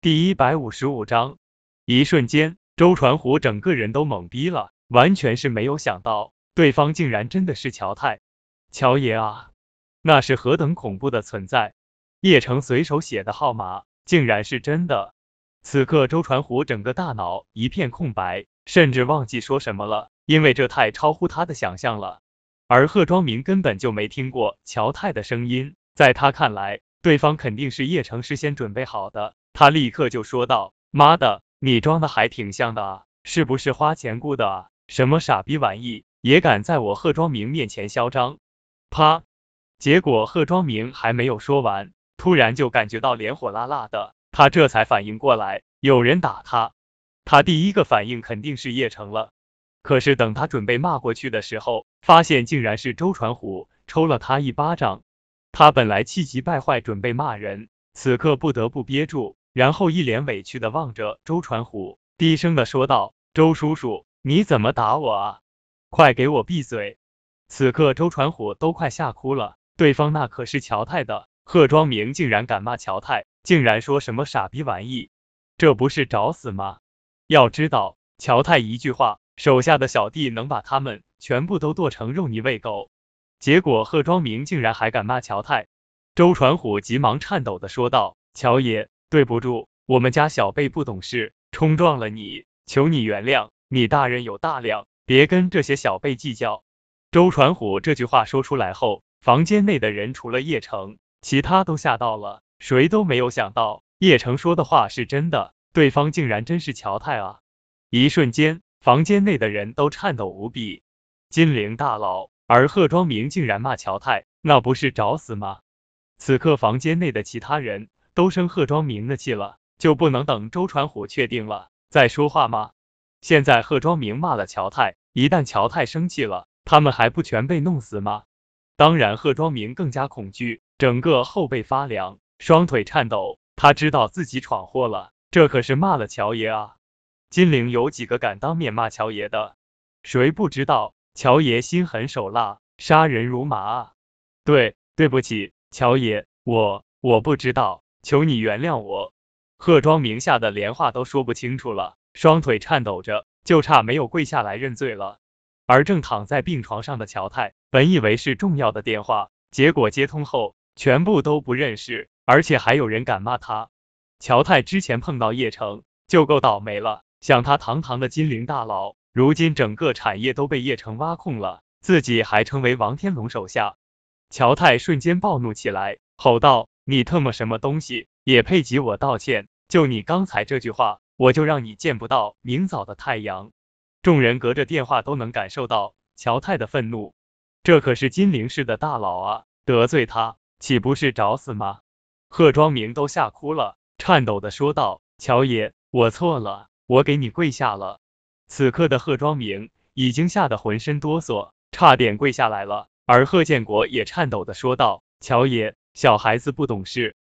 第一百五十五章，一瞬间，周传虎整个人都懵逼了，完全是没有想到，对方竟然真的是乔太。乔爷啊，那是何等恐怖的存在！叶城随手写的号码，竟然是真的。此刻，周传虎整个大脑一片空白，甚至忘记说什么了，因为这太超乎他的想象了。而贺庄明根本就没听过乔太的声音，在他看来，对方肯定是叶城事先准备好的。他立刻就说道：“妈的，你装的还挺像的啊，是不是花钱雇的啊？什么傻逼玩意，也敢在我贺庄明面前嚣张？”啪！结果贺庄明还没有说完，突然就感觉到脸火辣辣的，他这才反应过来有人打他。他第一个反应肯定是叶城了，可是等他准备骂过去的时候，发现竟然是周传虎抽了他一巴掌。他本来气急败坏准备骂人，此刻不得不憋住。然后一脸委屈的望着周传虎，低声的说道：“周叔叔，你怎么打我啊？快给我闭嘴！”此刻周传虎都快吓哭了，对方那可是乔太的贺庄明，竟然敢骂乔太，竟然说什么傻逼玩意，这不是找死吗？要知道，乔太一句话，手下的小弟能把他们全部都剁成肉泥喂狗。结果贺庄明竟然还敢骂乔太，周传虎急忙颤抖的说道：“乔爷。”对不住，我们家小辈不懂事，冲撞了你，求你原谅。你大人有大量，别跟这些小辈计较。周传虎这句话说出来后，房间内的人除了叶城，其他都吓到了，谁都没有想到叶城说的话是真的，对方竟然真是乔太啊！一瞬间，房间内的人都颤抖无比。金陵大佬，而贺庄明竟然骂乔太，那不是找死吗？此刻房间内的其他人。都生贺庄明的气了，就不能等周传虎确定了再说话吗？现在贺庄明骂了乔太，一旦乔太生气了，他们还不全被弄死吗？当然，贺庄明更加恐惧，整个后背发凉，双腿颤抖。他知道自己闯祸了，这可是骂了乔爷啊！金陵有几个敢当面骂乔爷的？谁不知道乔爷心狠手辣，杀人如麻啊？对，对不起，乔爷，我我不知道。求你原谅我，贺庄明吓得连话都说不清楚了，双腿颤抖着，就差没有跪下来认罪了。而正躺在病床上的乔太，本以为是重要的电话，结果接通后，全部都不认识，而且还有人敢骂他。乔太之前碰到叶城就够倒霉了，想他堂堂的金陵大佬，如今整个产业都被叶城挖空了，自己还成为王天龙手下。乔太瞬间暴怒起来，吼道。你特么什么东西，也配给我道歉？就你刚才这句话，我就让你见不到明早的太阳。众人隔着电话都能感受到乔太的愤怒，这可是金陵市的大佬啊，得罪他岂不是找死吗？贺庄明都吓哭了，颤抖的说道：“乔爷，我错了，我给你跪下了。”此刻的贺庄明已经吓得浑身哆嗦，差点跪下来了。而贺建国也颤抖的说道：“乔爷。”小孩子不懂事，